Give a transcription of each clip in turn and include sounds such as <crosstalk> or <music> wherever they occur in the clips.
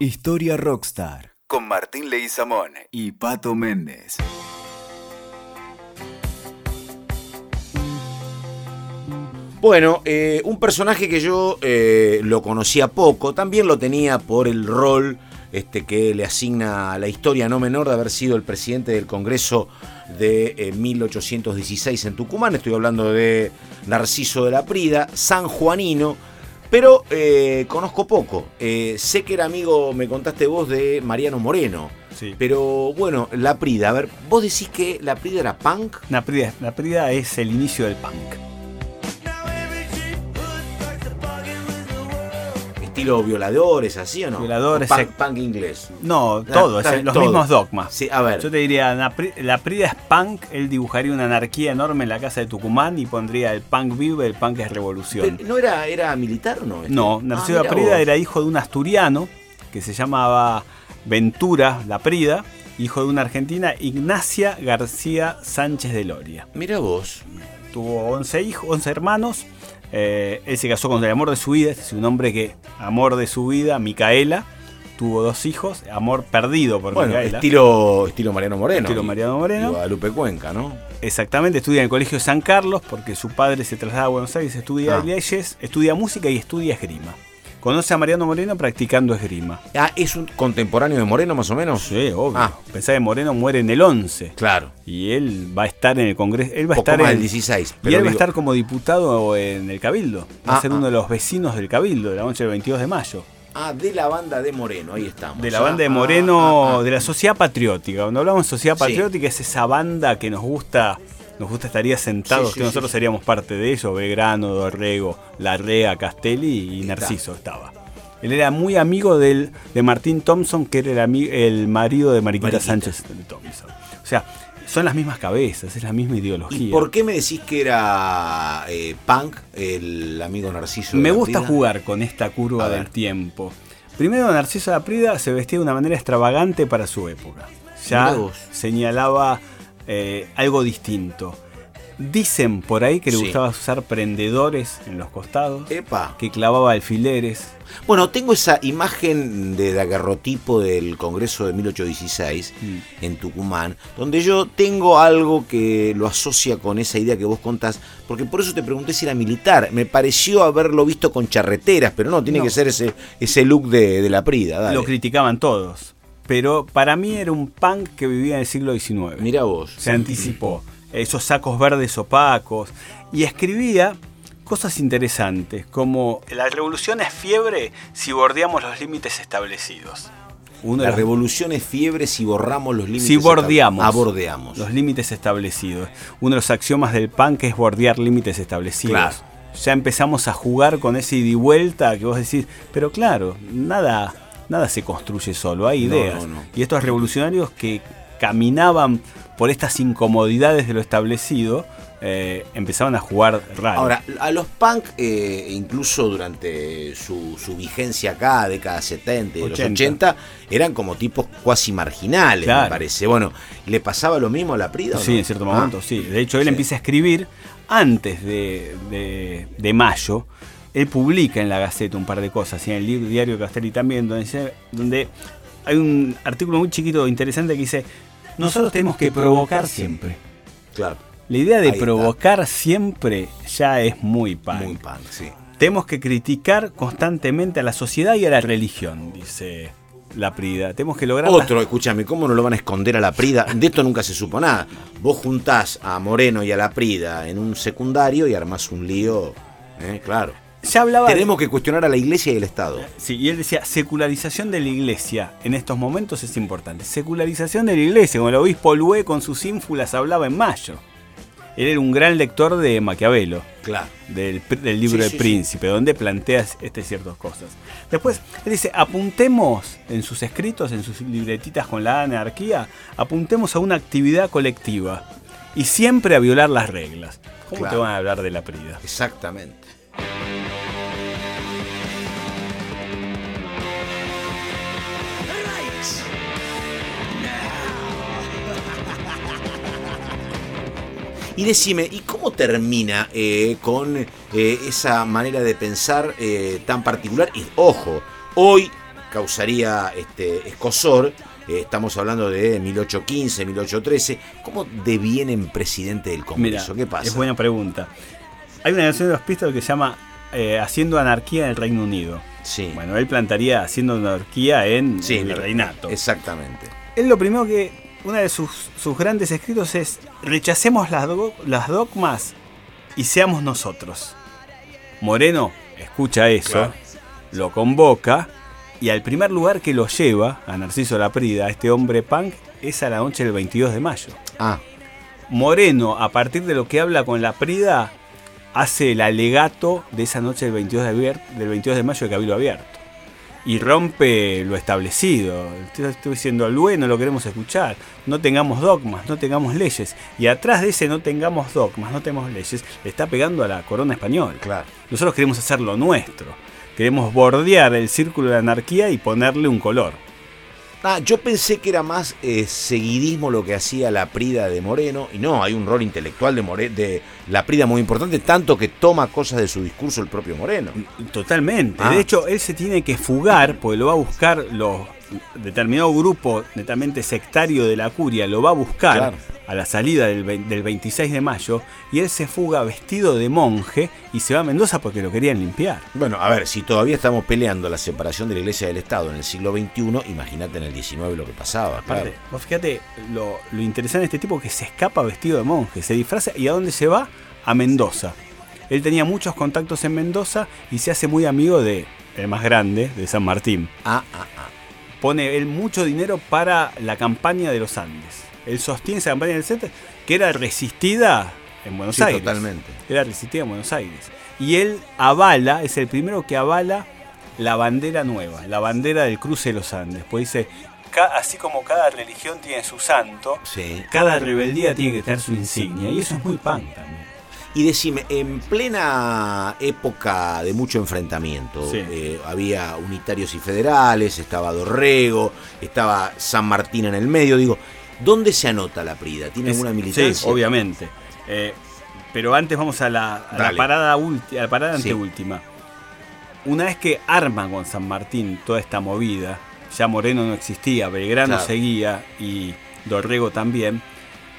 Historia Rockstar con Martín Leguizamón y Pato Méndez. Bueno, eh, un personaje que yo eh, lo conocía poco, también lo tenía por el rol este, que le asigna a la historia no menor de haber sido el presidente del Congreso de 1816 eh, en Tucumán. Estoy hablando de Narciso de la Prida, San Pero conozco poco. sé que era amigo, me contaste vos, de Mariano Moreno. Sí. Pero bueno, La Prida, a ver, vos decís que La Prida era punk. La Prida, la Prida es el inicio del punk. Estilo violadores, así o no? Violadores. Punk, inglés. No, todo, los mismos dogmas. Sí, a ver. Yo te diría, la, Prida es punk, él dibujaría una anarquía enorme en la casa de Tucumán y pondría el punk vive, el punk es revolución. ¿No era, era militar o no? No, Narciso ah, Prida era hijo de un asturiano que se llamaba Ventura La Prida, hijo de una argentina, Ignacia García Sánchez de Loria. Mira vos. Tuvo 11 hijos, 11 hermanos eh, él se casó con el amor de su vida, es un hombre que, amor de su vida, Micaela, tuvo dos hijos, amor perdido por bueno, Estilo, estilo Mariano Moreno. Estilo Mariano Moreno. Guadalupe Cuenca, ¿no? Exactamente, estudia en el Colegio San Carlos porque su padre se traslada a Buenos Aires, estudia ah. leyes, estudia música y estudia esgrima. Conoce a Mariano Moreno practicando esgrima. Ah, ¿es un contemporáneo de Moreno más o menos? Sí, obvio. Ah. Pensá que Moreno muere en el 11. Claro. Y él va a estar en el Congreso. Él va a estar en el 16. y él va a estar como diputado en el Cabildo. Va a ah, ser uno de los vecinos del Cabildo de la noche del 22 de mayo. Ah, de la banda de Moreno, ahí estamos. De la banda de Moreno, de la Sociedad Patriótica. Cuando hablamos de Sociedad Patriótica es esa banda que nos gusta nos gusta estaría sentados, que nosotros seríamos parte de ello, Belgrano, Dorrego, Larrea, Castelli y Narciso estaba. Él era muy amigo del, de Martín Thompson, que era el, el marido de Mariquita, Sánchez Thompson. O sea, son las mismas cabezas, es la misma ideología. ¿Y por qué me decís que era eh, punk el amigo Narciso? Me gusta jugar con esta curva del tiempo. Primero, Narciso de la Prida se vestía de una manera extravagante para su época. Ya señalaba eh, algo distinto. Dicen por ahí que le gustaba usar prendedores en los costados. Epa. Que clavaba alfileres. Bueno, tengo esa imagen de daguerrotipo del Congreso de 1816 mm. en Tucumán, donde yo tengo algo que lo asocia con esa idea que vos contás, porque por eso te pregunté si era militar. Me pareció haberlo visto con charreteras, pero no, tiene que ser ese, ese look de, la Prida. Lo criticaban todos. Pero para mí era un punk que vivía en el siglo XIX. Mira vos. Se anticipó esos sacos verdes opacos, y escribía cosas interesantes, como la revolución es fiebre si bordeamos los límites establecidos. la revolución es fiebre si borramos los límites Si bordeamos, abordeamos. los límites establecidos. Uno de los axiomas del punk es bordear límites establecidos. Ya empezamos a jugar con ese ida y vuelta que vos decís, pero claro, nada, nada se construye solo, hay ideas. y estos revolucionarios que caminaban por estas incomodidades de lo establecido, eh, empezaban a jugar raro. Ahora, a los punk, eh, incluso durante su, vigencia acá, década 70 y los 80, eran como tipos cuasi marginales, me parece. Bueno, ¿le pasaba lo mismo a la Prida? Sí, en cierto momento, ah. sí. De hecho, él empieza a escribir antes de, de, mayo. Él publica en la Gaceta un par de cosas, y en el diario Castelli también, donde, donde hay un artículo muy chiquito interesante que dice nosotros tenemos que provocar siempre. Claro. La idea de provocar siempre ya es muy pan. Muy pan, sí. Tenemos que criticar constantemente a la sociedad y a la religión, dice la Prida. Tenemos que lograr. Otro, escúchame, ¿cómo no lo van a esconder a la Prida? De esto nunca se supo nada. Vos juntás a Moreno y a la Prida en un secundario y armás un lío. ¿eh? Claro hablaba Tenemos que cuestionar a la iglesia y el Estado. Sí, y él decía, secularización de la iglesia en estos momentos es importante. Secularización de la iglesia, como el obispo Lué con sus ínfulas hablaba en mayo. Él era un gran lector de Maquiavelo, claro. del, libro del príncipe, donde plantea este, ciertas cosas. Después, él dice, apuntemos en sus escritos, en sus libretitas con la anarquía, apuntemos a una actividad colectiva y siempre a violar las reglas. ¿Cómo te van a hablar de la prida? Exactamente. Y decime, ¿y cómo termina eh, con eh, esa manera de pensar eh, tan particular? Y ojo, hoy causaría este, escosor. Estamos hablando de 1815, 1813. ¿Cómo devienen presidente del Congreso? ¿Qué pasa? Es buena pregunta. Hay una canción de los Pistols que se llama eh, Haciendo anarquía en el Reino Unido. Sí. Bueno, él plantaría haciendo anarquía en Sí, el reinato. Exactamente. Él lo primero que, uno de sus, sus grandes escritos es, rechacemos las, do- las dogmas y seamos nosotros. Moreno escucha eso, Claro. lo convoca y al primer lugar que lo lleva, a Narciso Laprida, a este hombre punk, es a la noche del 22 de mayo. Ah, Moreno, a partir de lo que habla con Laprida, hace el alegato de esa noche del 22 de, abier- del 22 de mayo de Cabildo Abierto. Y rompe lo establecido. Estoy diciendo, al bueno lo queremos escuchar. No tengamos dogmas, no tengamos leyes. Y atrás de ese no tengamos dogmas, no tengamos leyes, le está pegando a la corona española. claro. Nosotros queremos hacer lo nuestro. Queremos bordear el círculo de la anarquía y ponerle un color. Ah, yo pensé que era más eh, seguidismo lo que hacía la Prida de Moreno. Y no, hay un rol intelectual de, More- de la Prida muy importante, tanto que toma cosas de su discurso el propio Moreno. Totalmente. Ah. De hecho, él se tiene que fugar, porque lo va a buscar los determinado grupo netamente sectario de la curia, lo va a buscar Claro. a la salida del, vein- del 26 de mayo, y él se fuga vestido de monje y se va a Mendoza porque lo querían limpiar. Bueno, a ver, si todavía estamos peleando la separación de la Iglesia del Estado en el siglo XXI, imagínate en el XIX lo que pasaba. Aparte, Claro. vos fíjate lo, lo interesante de este tipo que se escapa vestido de monje, se disfraza y a dónde se va? A Mendoza. Él tenía muchos contactos en Mendoza y se hace muy amigo de el más grande, de San Martín. Ah, ah, ah. Pone él mucho dinero para la campaña de los Andes. Él sostiene esa campaña del centro que era resistida en Buenos Sí, Aires. totalmente. Era resistida en Buenos Aires. Y él avala, es el primero que avala la bandera nueva, la bandera del cruce de los Andes. Pues dice, "Ca- así como cada religión tiene su santo, Sí. cada rebeldía tiene que tener su insignia. Y eso es muy punk también. Y decime, en plena época de mucho enfrentamiento, Sí. eh, había unitarios y federales, estaba Dorrego, estaba San Martín en el medio, digo, ¿dónde se anota la Prida? ¿Tiene Es- alguna militancia? Sí, obviamente. Eh, pero antes vamos a la, a la Dale. parada, ulti- a la parada Sí. anteúltima. Una vez que arman con San Martín toda esta movida, ya Moreno no existía, Belgrano Claro. seguía y Dorrego también,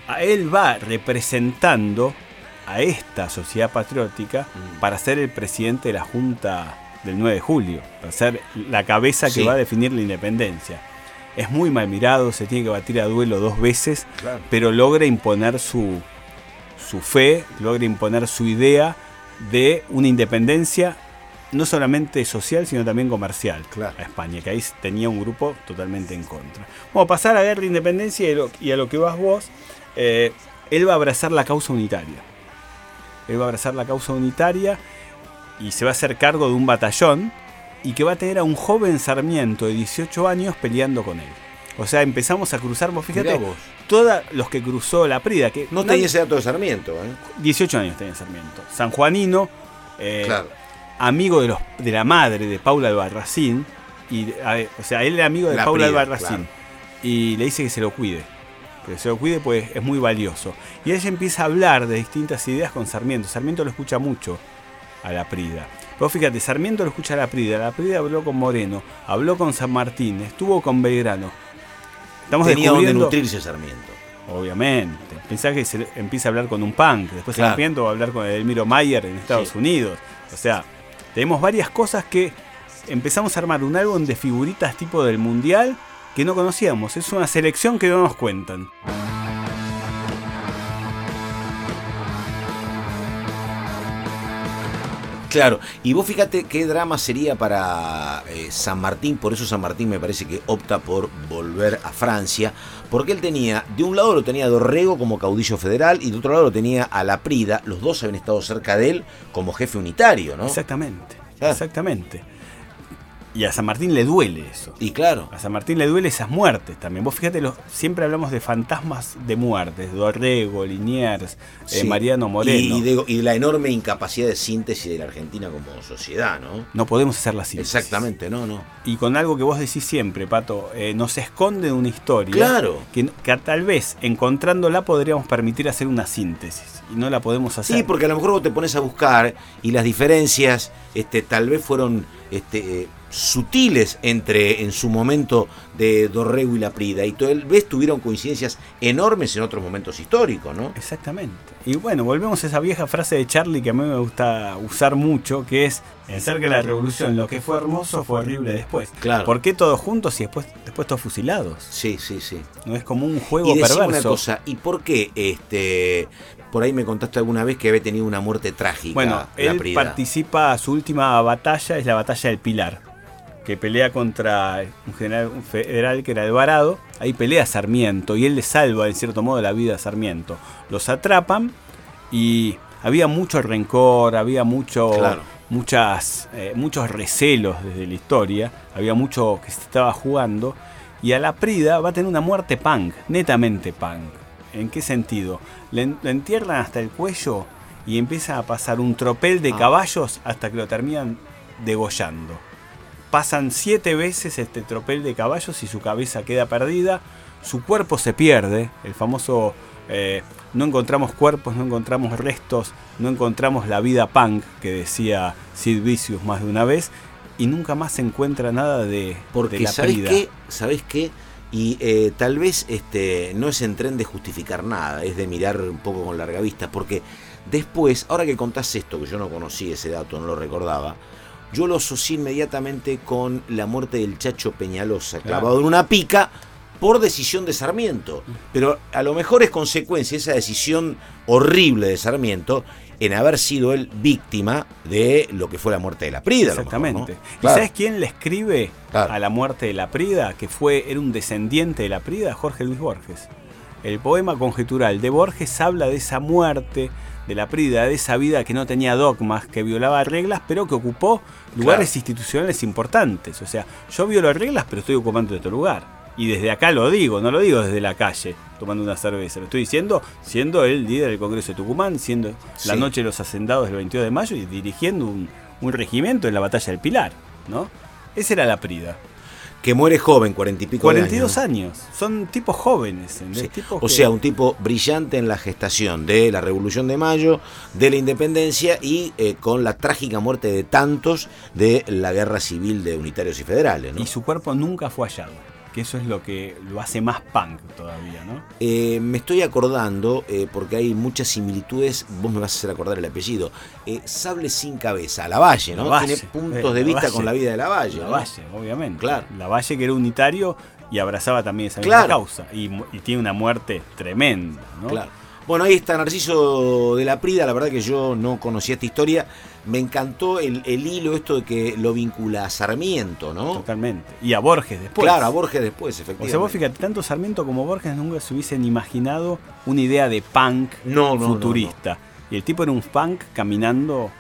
a él va representando a esta sociedad patriótica Mm. para ser el presidente de la Junta del 9 de julio, para ser la cabeza que Sí. va a definir la independencia. Es muy mal mirado, se tiene que batir a duelo dos veces, Claro. pero logra imponer su, su fe, logra imponer su idea de una independencia no solamente social, sino también comercial Claro. a España, que ahí tenía un grupo totalmente en contra. Vamos a pasar a la guerra de independencia y a lo que vas vos. eh, él va a abrazar la causa unitaria. Él va a abrazar la causa unitaria y se va a hacer cargo de un batallón y que va a tener a un joven Sarmiento de 18 años peleando con él. O sea, empezamos a cruzar, vos fíjate, vos. todos los que cruzó la Prida, que No tenía ese dato de Sarmiento, ¿eh? 18 años tenía Sarmiento. San Juanino, eh, claro. amigo de, los, de la madre de Paula Albarracín, y, a ver, o sea, él era amigo de La Paula Prida, Albarracín, claro. y le dice que se lo cuide, que se lo cuide pues es muy valioso. Y ella empieza a hablar de distintas ideas con Sarmiento, Sarmiento lo escucha mucho a la Prida. Pero fíjate, Sarmiento lo escucha a la Prida, la Prida habló con Moreno, habló con San Martín, estuvo con Belgrano. Estamos Tenía donde nutrirse Sarmiento. Obviamente. Pensá que se empieza a hablar con un punk, después Claro. Sarmiento va a hablar con Edelmiro Mayer en Estados Sí. Unidos. O sea, tenemos varias cosas que empezamos a armar un álbum de figuritas tipo del mundial que no conocíamos. Es una selección que no nos cuentan. Claro, y vos fíjate qué drama sería para eh, San Martín, por eso San Martín me parece que opta por volver a Francia, porque él tenía, de un lado lo tenía a Dorrego como caudillo federal y de otro lado lo tenía a La Prida, los dos habían estado cerca de él como jefe unitario, ¿no? Exactamente. Claro. Exactamente. Y a San Martín le duele eso. Y claro, A San Martín le duele esas muertes también. Vos fíjate, los- siempre hablamos de fantasmas de muertes. Dorrego, Liniers, eh, sí. Mariano Moreno. Y, de, y la enorme incapacidad de síntesis de la Argentina como sociedad, ¿no? No podemos hacer la síntesis. Exactamente, no, no. Y con algo que vos decís siempre, Pato, eh, nos esconde una historia. Claro. Que, que tal vez encontrándola podríamos permitir hacer una síntesis. Y no la podemos hacer. Sí, porque a lo mejor vos te pones a buscar y las diferencias este, tal vez fueron este, eh, sutiles entre en su momento de Dorrego y la Prida y tal vez tuvieron coincidencias enormes en otros momentos históricos, ¿no? Exactamente. Y bueno, volvemos a esa vieja frase de Charlie que a mí me gusta usar mucho, que es pensar que la revolución lo que fue hermoso fue horrible después. Claro. ¿Por qué todos juntos y después, después todos fusilados? Sí, sí, sí. No es como un juego y perverso. una cosa, ¿y por qué este por ahí me contaste alguna vez que había tenido una muerte trágica? Bueno, él participa, su última batalla es la batalla del Pilar que pelea contra un general federal que era Alvarado. Ahí pelea Sarmiento y él le salva en cierto modo la vida a Sarmiento. Los atrapan y había mucho rencor, había mucho, muchas, eh, muchos recelos desde la historia, había mucho que se estaba jugando. Y a la Prida va a tener una muerte punk, netamente punk. ¿En qué sentido? Le, entierran hasta el cuello y empieza a pasar un tropel de ah. caballos hasta que lo terminan degollando pasan siete veces este tropel de caballos y su cabeza queda perdida, su cuerpo se pierde, el famoso eh, no encontramos cuerpos, no encontramos restos, no encontramos la vida punk que decía Sid Vicious más de una vez, y nunca más se encuentra nada de, Porque la ¿sabés qué? ¿Sabés qué? Y eh, tal vez este, no es en tren de justificar nada, es de mirar un poco con larga vista, porque después, ahora que contás esto, que yo no conocí ese dato, no lo recordaba, yo lo asocié inmediatamente con la muerte del Chacho Peñalosa, clavado en una pica por decisión de Sarmiento. Pero a lo mejor es consecuencia esa decisión horrible de Sarmiento en haber sido él víctima de lo que fue la muerte de la Prida. Exactamente. ¿Y sabes quién le escribe a la muerte de la Prida? Que fue, era un descendiente de la Prida, Jorge Luis Borges. El poema conjetural de Borges habla de esa muerte de la Prida, de esa vida que no tenía dogmas, que violaba reglas, pero que ocupó lugares institucionales importantes. O sea, yo violo reglas, pero estoy ocupando otro lugar. Y desde acá lo digo, no lo digo desde la calle, tomando una cerveza. Lo estoy diciendo siendo el líder del Congreso de Tucumán, siendo la noche de los hacendados del 22 de mayo y dirigiendo un, un regimiento en la batalla del Pilar. ¿no? Esa era la Prida que muere joven, cuarenta y pico 42 años. Son tipos jóvenes. o sea, un tipo brillante en la gestación de la Revolución de Mayo, de la Independencia y eh, con la trágica muerte de tantos de la Guerra Civil de Unitarios y Federales. Y su cuerpo nunca fue hallado que eso es lo que lo hace más punk todavía, ¿no? Eh, me estoy acordando, eh, porque hay muchas similitudes, vos me vas a hacer acordar el apellido, eh, Sable sin cabeza, Lavalle, ¿no? Tiene puntos de vista con la vida de Lavalle. Lavalle, obviamente. Claro. Lavalle que era unitario y abrazaba también esa misma causa. Y, y, tiene una muerte tremenda, ¿no? Claro. Bueno, ahí está Narciso de la Prida, la verdad que yo no conocía esta historia. Me encantó el, hilo esto de que lo vincula a Sarmiento, ¿no? Totalmente. Y a Borges después. Claro, a Borges después, efectivamente. O sea, vos fíjate, tanto Sarmiento como Borges nunca se hubiesen imaginado una idea de punk futurista. y el tipo era un punk caminando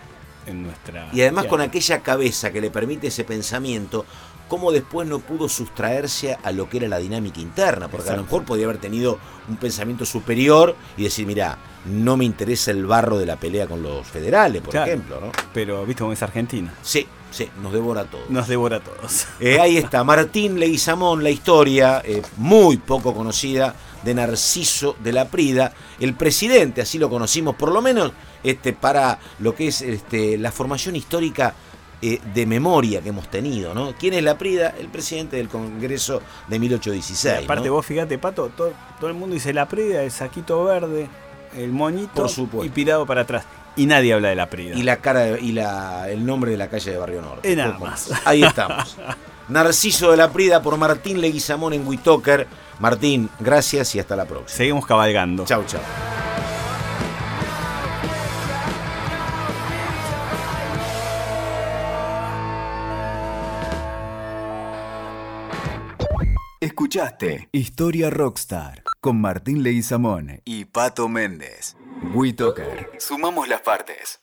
en nuestra... Y además con aquella cabeza que le permite ese pensamiento, cómo después no pudo sustraerse a lo que era la dinámica interna, porque a lo mejor podía haber tenido un pensamiento superior y decir, mira, no me interesa el barro de la pelea con los federales, por ejemplo, ¿no? Pero, ¿viste cómo es Argentina? Sí, sí, nos devora a todos. Nos devora a todos. Eh, ahí está, Martín Leguizamón, la historia eh, muy poco conocida de Narciso de la Prida, el presidente, así lo conocimos, por lo menos este, para lo que es este, la formación histórica eh, de memoria que hemos tenido, ¿no? ¿Quién es la Prida? El presidente del Congreso de 1816. aparte, vos fíjate, Pato, todo, el mundo dice la Prida, el saquito verde, el moñito y pirado para atrás. Y nadie habla de la Prida. Y la cara y la, el nombre de la calle de Barrio Norte. Y nada más. Ahí estamos. <laughs> Narciso de la Prida por Martín Leguizamón en Witoker. Martín, gracias y hasta la próxima. Seguimos cabalgando. Chau, chau. Escuchaste Historia Rockstar con Martín Leguizamón y Pato Méndez. WeToker. Sumamos las partes.